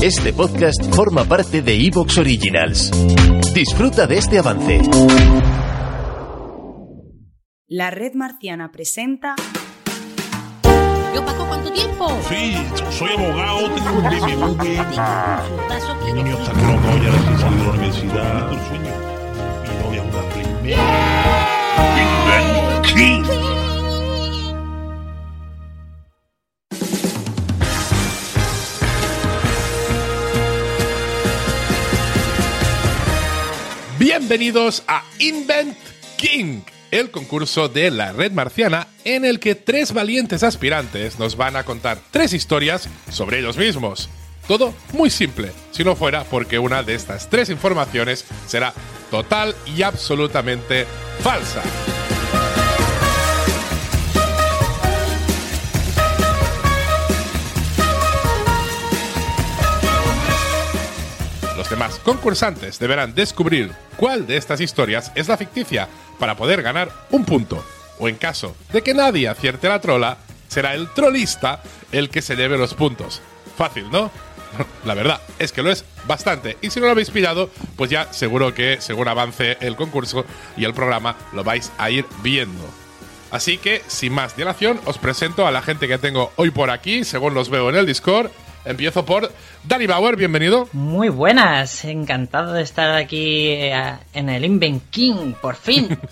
Este podcast forma parte de Evox Originals. Disfruta de este avance. La red marciana presenta. Yo, Paco, ¿cuánto tiempo? Sí, soy abogado, tengo un BMW. Mi Mi niño está loco, ya recién salido de la universidad. Mi novia es una Bienvenidos a Invent King, el concurso de la red marciana en el que tres valientes aspirantes nos van a contar tres historias sobre ellos mismos. Todo muy simple, si no fuera porque una de estas tres informaciones será total y absolutamente falsa. Los demás concursantes deberán descubrir cuál de estas historias es la ficticia para poder ganar un punto. O en caso de que nadie acierte la trola, será el trolista el que se lleve los puntos. Fácil, ¿no? La verdad es que lo es bastante. Y si no lo habéis pillado, pues ya seguro que según avance el concurso y el programa lo vais a ir viendo. Así que, sin más dilación, os presento a la gente que tengo hoy por aquí, según los veo en el Discord. Empiezo por Dani Bauer, bienvenido. Muy buenas, encantado de estar aquí eh, en el Invent King, por fin.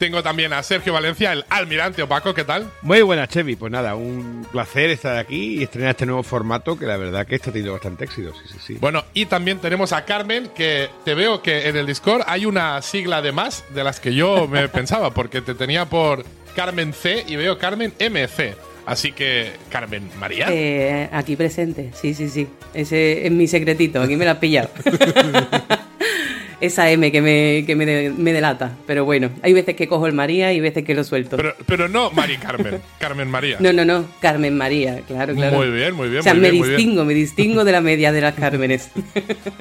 Tengo también a Sergio Valencia, el almirante opaco, ¿qué tal? Muy buenas, Chevy. Pues nada, un placer estar aquí y estrenar este nuevo formato que la verdad que está teniendo bastante éxito. Sí, sí, sí. Bueno, y también tenemos a Carmen, que te veo que en el Discord hay una sigla de más de las que yo me pensaba, porque te tenía por Carmen C y veo Carmen MC. Así que, Carmen María. Eh, aquí presente, sí, sí, sí. Ese es mi secretito, aquí me lo has pillado. Esa M que, me, que me, de- me delata. Pero bueno, hay veces que cojo el María y veces que lo suelto. Pero, pero no Mari Carmen, Carmen María. no, no, no, Carmen María, claro, claro. Muy bien, muy bien, O sea, muy me bien, distingo, me distingo de la media de las Cármenes.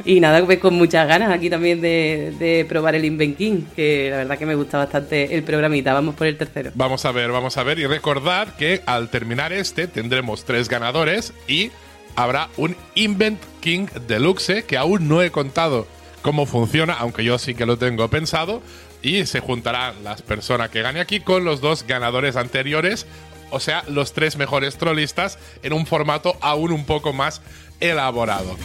y nada, pues con muchas ganas aquí también de, de probar el Invent King, que la verdad que me gusta bastante el programita. Vamos por el tercero. Vamos a ver, vamos a ver. Y recordad que al terminar este tendremos tres ganadores y habrá un Invent King Deluxe que aún no he contado cómo funciona, aunque yo sí que lo tengo pensado. Y se juntarán las personas que gane aquí con los dos ganadores anteriores, o sea, los tres mejores trollistas en un formato aún un poco más elaborado.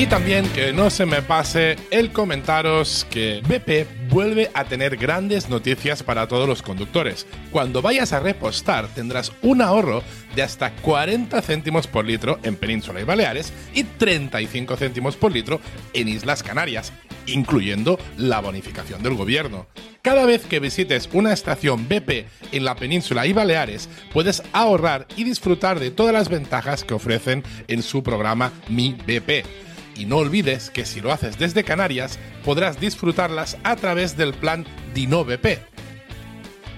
Y también que no se me pase el comentaros que BP vuelve a tener grandes noticias para todos los conductores. Cuando vayas a repostar tendrás un ahorro de hasta 40 céntimos por litro en Península y Baleares y 35 céntimos por litro en Islas Canarias, incluyendo la bonificación del gobierno. Cada vez que visites una estación BP en la península y Baleares, puedes ahorrar y disfrutar de todas las ventajas que ofrecen en su programa Mi BP. Y no olvides que si lo haces desde Canarias, podrás disfrutarlas a través del plan Dino BP.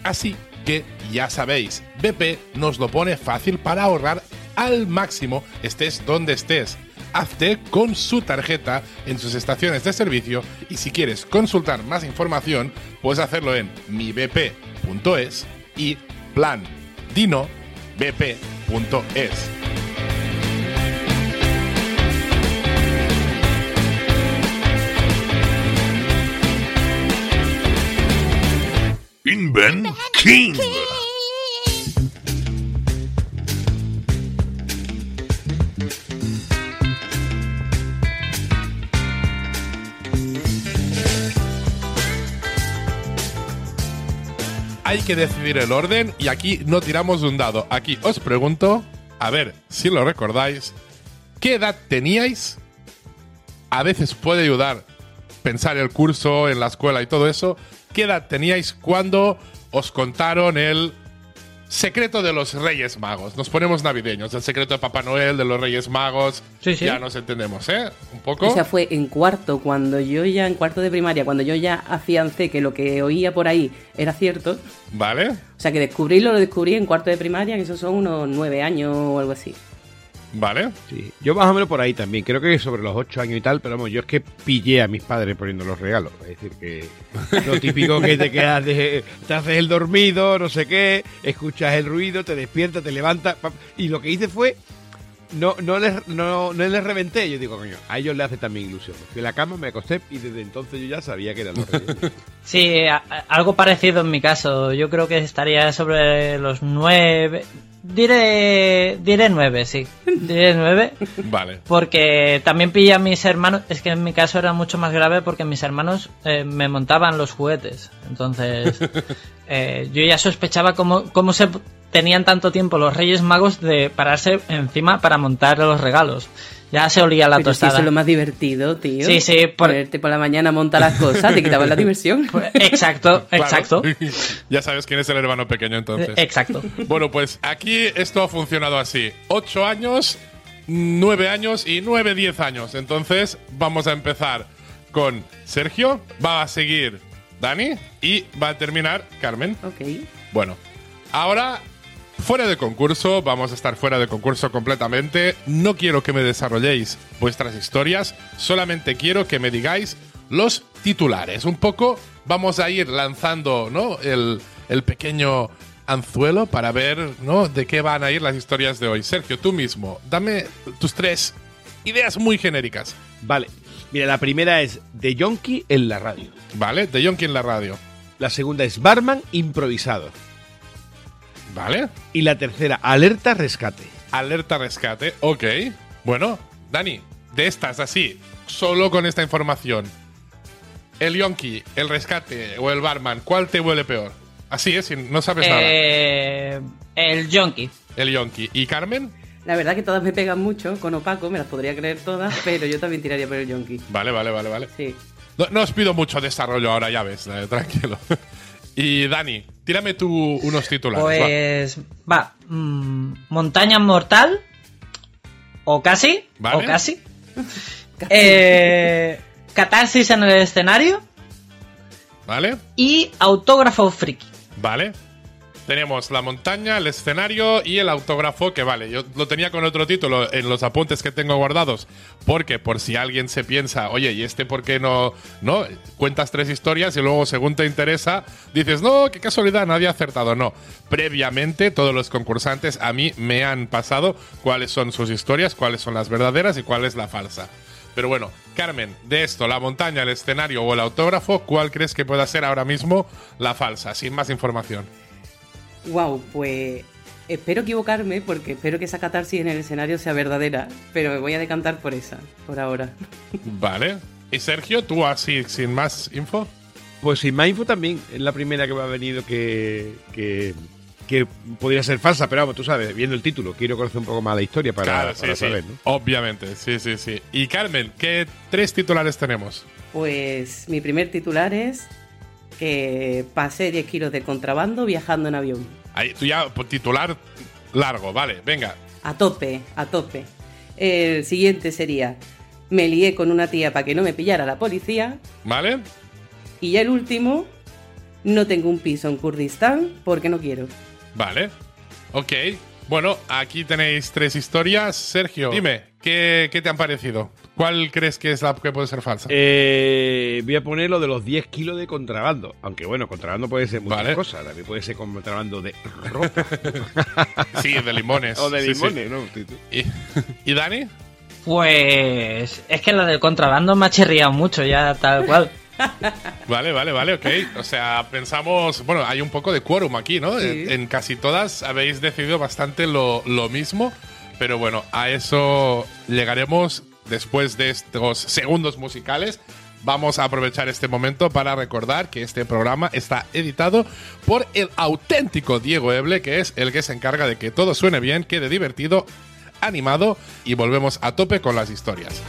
Así que ya sabéis, BP nos lo pone fácil para ahorrar al máximo estés donde estés. Hazte con su tarjeta en sus estaciones de servicio y si quieres consultar más información, puedes hacerlo en mibp.es y plan dino bp.es. Invent King. Hay que decidir el orden y aquí no tiramos un dado. Aquí os pregunto, a ver si lo recordáis, ¿qué edad teníais? A veces puede ayudar pensar el curso en la escuela y todo eso. ¿Qué edad teníais cuando os contaron el secreto de los Reyes Magos. Nos ponemos navideños. El secreto de Papá Noel, de los Reyes Magos. Sí, sí. Ya nos entendemos, ¿eh? Un poco. O sea, fue en cuarto, cuando yo ya, en cuarto de primaria, cuando yo ya afiancé que lo que oía por ahí era cierto. ¿Vale? O sea, que descubrirlo lo descubrí en cuarto de primaria, que esos son unos nueve años o algo así. ¿Vale? Sí, yo más o menos por ahí también. Creo que sobre los 8 años y tal, pero vamos, yo es que pillé a mis padres poniendo los regalos. Es decir, que lo típico que te quedas de. Te haces el dormido, no sé qué, escuchas el ruido, te despiertas, te levantas. Y lo que hice fue. No, no, les, no, no les reventé. Yo digo, coño, a ellos les hace también ilusión. Fui a la cama, me acosté y desde entonces yo ya sabía que eran los reyes. Sí, a- a- algo parecido en mi caso. Yo creo que estaría sobre los nueve. Diré, diré nueve, sí. Diré nueve. Vale. Porque también pillé a mis hermanos. Es que en mi caso era mucho más grave porque mis hermanos eh, me montaban los juguetes. Entonces, eh, yo ya sospechaba cómo, cómo se tenían tanto tiempo los Reyes Magos de pararse encima para montar los regalos. Ya se olía la Pero si tostada. eso es lo más divertido, tío. Sí, sí, por- Ponerte por la mañana a montar las cosas, te quitaban la diversión. Exacto, Claro. exacto. ya sabes quién es el hermano pequeño entonces. Exacto. Bueno, pues aquí esto ha funcionado así. 8 años, 9 años y 9, 10 años. Entonces vamos a empezar con Sergio, va a seguir Dani y va a terminar Carmen. Ok. Bueno, ahora fuera de concurso, vamos a estar fuera de concurso completamente. No quiero que me desarrolléis vuestras historias, solamente quiero que me digáis los titulares. Un poco vamos a ir lanzando ¿no? el, el pequeño anzuelo para ver ¿no? de qué van a ir las historias de hoy. Sergio, tú mismo, dame tus tres ideas muy genéricas. Vale. Mira, la primera es de Yonki en la radio. ¿Vale? De Yonki en la radio. La segunda es Barman improvisado. ¿Vale? Y la tercera, alerta rescate. Alerta rescate, ok. Bueno, Dani, de estas así, solo con esta información. El Yonki, el rescate o el barman, ¿cuál te huele peor? Así es, no sabes nada. Eh, el Junkie. El Yonki. ¿Y Carmen? La verdad que todas me pegan mucho, con opaco, me las podría creer todas, pero yo también tiraría por el yonki. Vale, vale, vale, vale. Sí. No, no os pido mucho desarrollo ahora, ya ves, eh, tranquilo. y Dani, tírame tú unos titulares. va. Pues va, mm, Montaña Mortal. O casi. Vale. O casi. Eh, catarsis en el escenario. ¿Vale? Y autógrafo friki. Vale. Tenemos la montaña, el escenario y el autógrafo, que vale, yo lo tenía con otro título en los apuntes que tengo guardados, porque por si alguien se piensa, oye, ¿y este por qué no? No, cuentas tres historias y luego según te interesa, dices, no, qué casualidad, nadie ha acertado. No, previamente todos los concursantes a mí me han pasado cuáles son sus historias, cuáles son las verdaderas y cuál es la falsa. Pero bueno, Carmen, de esto, la montaña, el escenario o el autógrafo, ¿cuál crees que pueda ser ahora mismo la falsa? Sin más información. Wow, pues espero equivocarme porque espero que esa catarsis en el escenario sea verdadera, pero me voy a decantar por esa, por ahora. Vale. ¿Y Sergio, tú así, sin más info? Pues sin más info también, es la primera que me ha venido que, que, que podría ser falsa, pero vamos, tú sabes, viendo el título, quiero conocer un poco más la historia para, Claro, para sí. saber, ¿no? Obviamente, sí, sí, sí. Y Carmen, ¿qué tres titulares tenemos? Pues mi primer titular es que pasé 10 kilos de contrabando viajando en avión. Ahí, tú ya, pues, titular largo, vale, venga. A tope, a tope. El siguiente sería, me lié con una tía para que no me pillara la policía. ¿Vale? Y ya el último, no tengo un piso en Kurdistán porque no quiero. Vale. Ok. Bueno, aquí tenéis tres historias. Sergio, dime, ¿qué, qué te han parecido? ¿Cuál crees que es la que puede ser falsa? Eh, voy a poner lo de los 10 kilos de contrabando. Aunque bueno, contrabando puede ser muchas Vale. cosas. También puede ser contrabando de ropa Sí, de limones. o de Sí, sí. limones, ¿no? ¿Y, ¿Y Dani? Pues es que la del contrabando me ha chirriado mucho ya, tal cual. Vale, vale, vale, ok. O sea, pensamos, bueno, hay un poco de quórum aquí, ¿no? Sí. En, en casi todas habéis decidido bastante lo, lo mismo, pero bueno, a eso llegaremos después de estos segundos musicales. Vamos a aprovechar este momento para recordar que este programa está editado por el auténtico Diego Eble, que es el que se encarga de que todo suene bien, quede divertido, animado y volvemos a tope con las historias.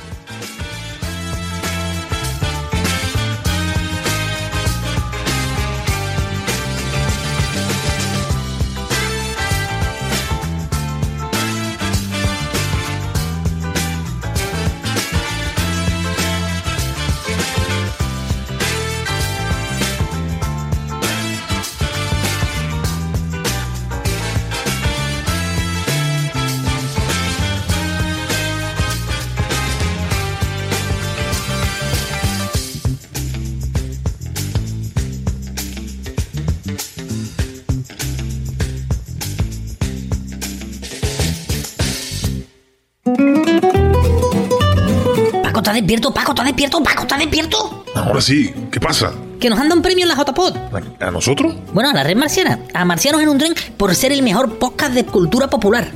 ¿Estás despierto, Paco? ¿Estás despierto, Paco? ¿Estás despierto? Ahora sí, ¿qué pasa? Que nos han dado un premio en la JPod. ¿A nosotros? Bueno, a la red marciana. A Marcianos en un tren por ser el mejor podcast de cultura popular.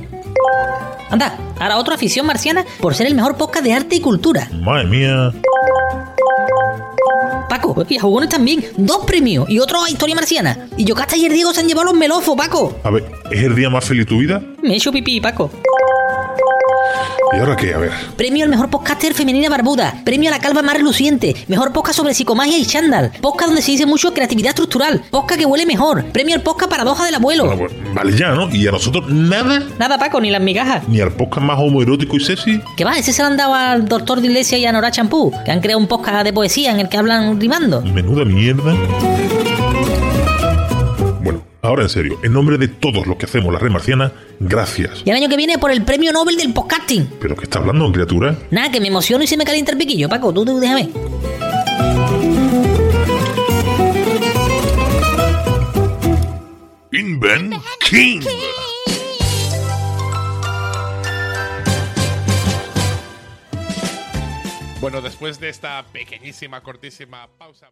Anda, ahora otra afición marciana por ser el mejor podcast de arte y cultura. Madre mía. Paco, y a jugones también. Dos premios y otro a historia marciana. Y Yocasta y el Diego se han llevado los melofos, Paco. A ver, ¿es el día más feliz de tu vida? Me he hecho pipí, Paco. ¿Y ahora qué? A ver. Premio al mejor podcaster femenina barbuda. Premio a la calva más reluciente. Mejor podcast sobre psicomagia y chándal. Podcast donde se dice mucho creatividad estructural. Podcast que huele mejor. Premio al podcast paradoja del abuelo. Bueno, pues, vale ya, ¿no? ¿Y a nosotros nada? Nada, Paco, ni las migajas. ¿Ni al podcast más homoerótico y sexy? ¿Qué va? Ese se lo han dado al doctor de Iglesia y a Nora Champú, que han creado un podcast de poesía en el que hablan rimando. Menuda mierda. Ahora en serio, en nombre de todos los que hacemos la red marciana, gracias. Y el año que viene por el premio Nobel del podcasting. ¿Pero qué está hablando, criatura? Nada, que me emociono y se me calienta el piquillo, Paco. Tú, tú déjame. Invent King. Bueno, después de esta pequeñísima, cortísima pausa.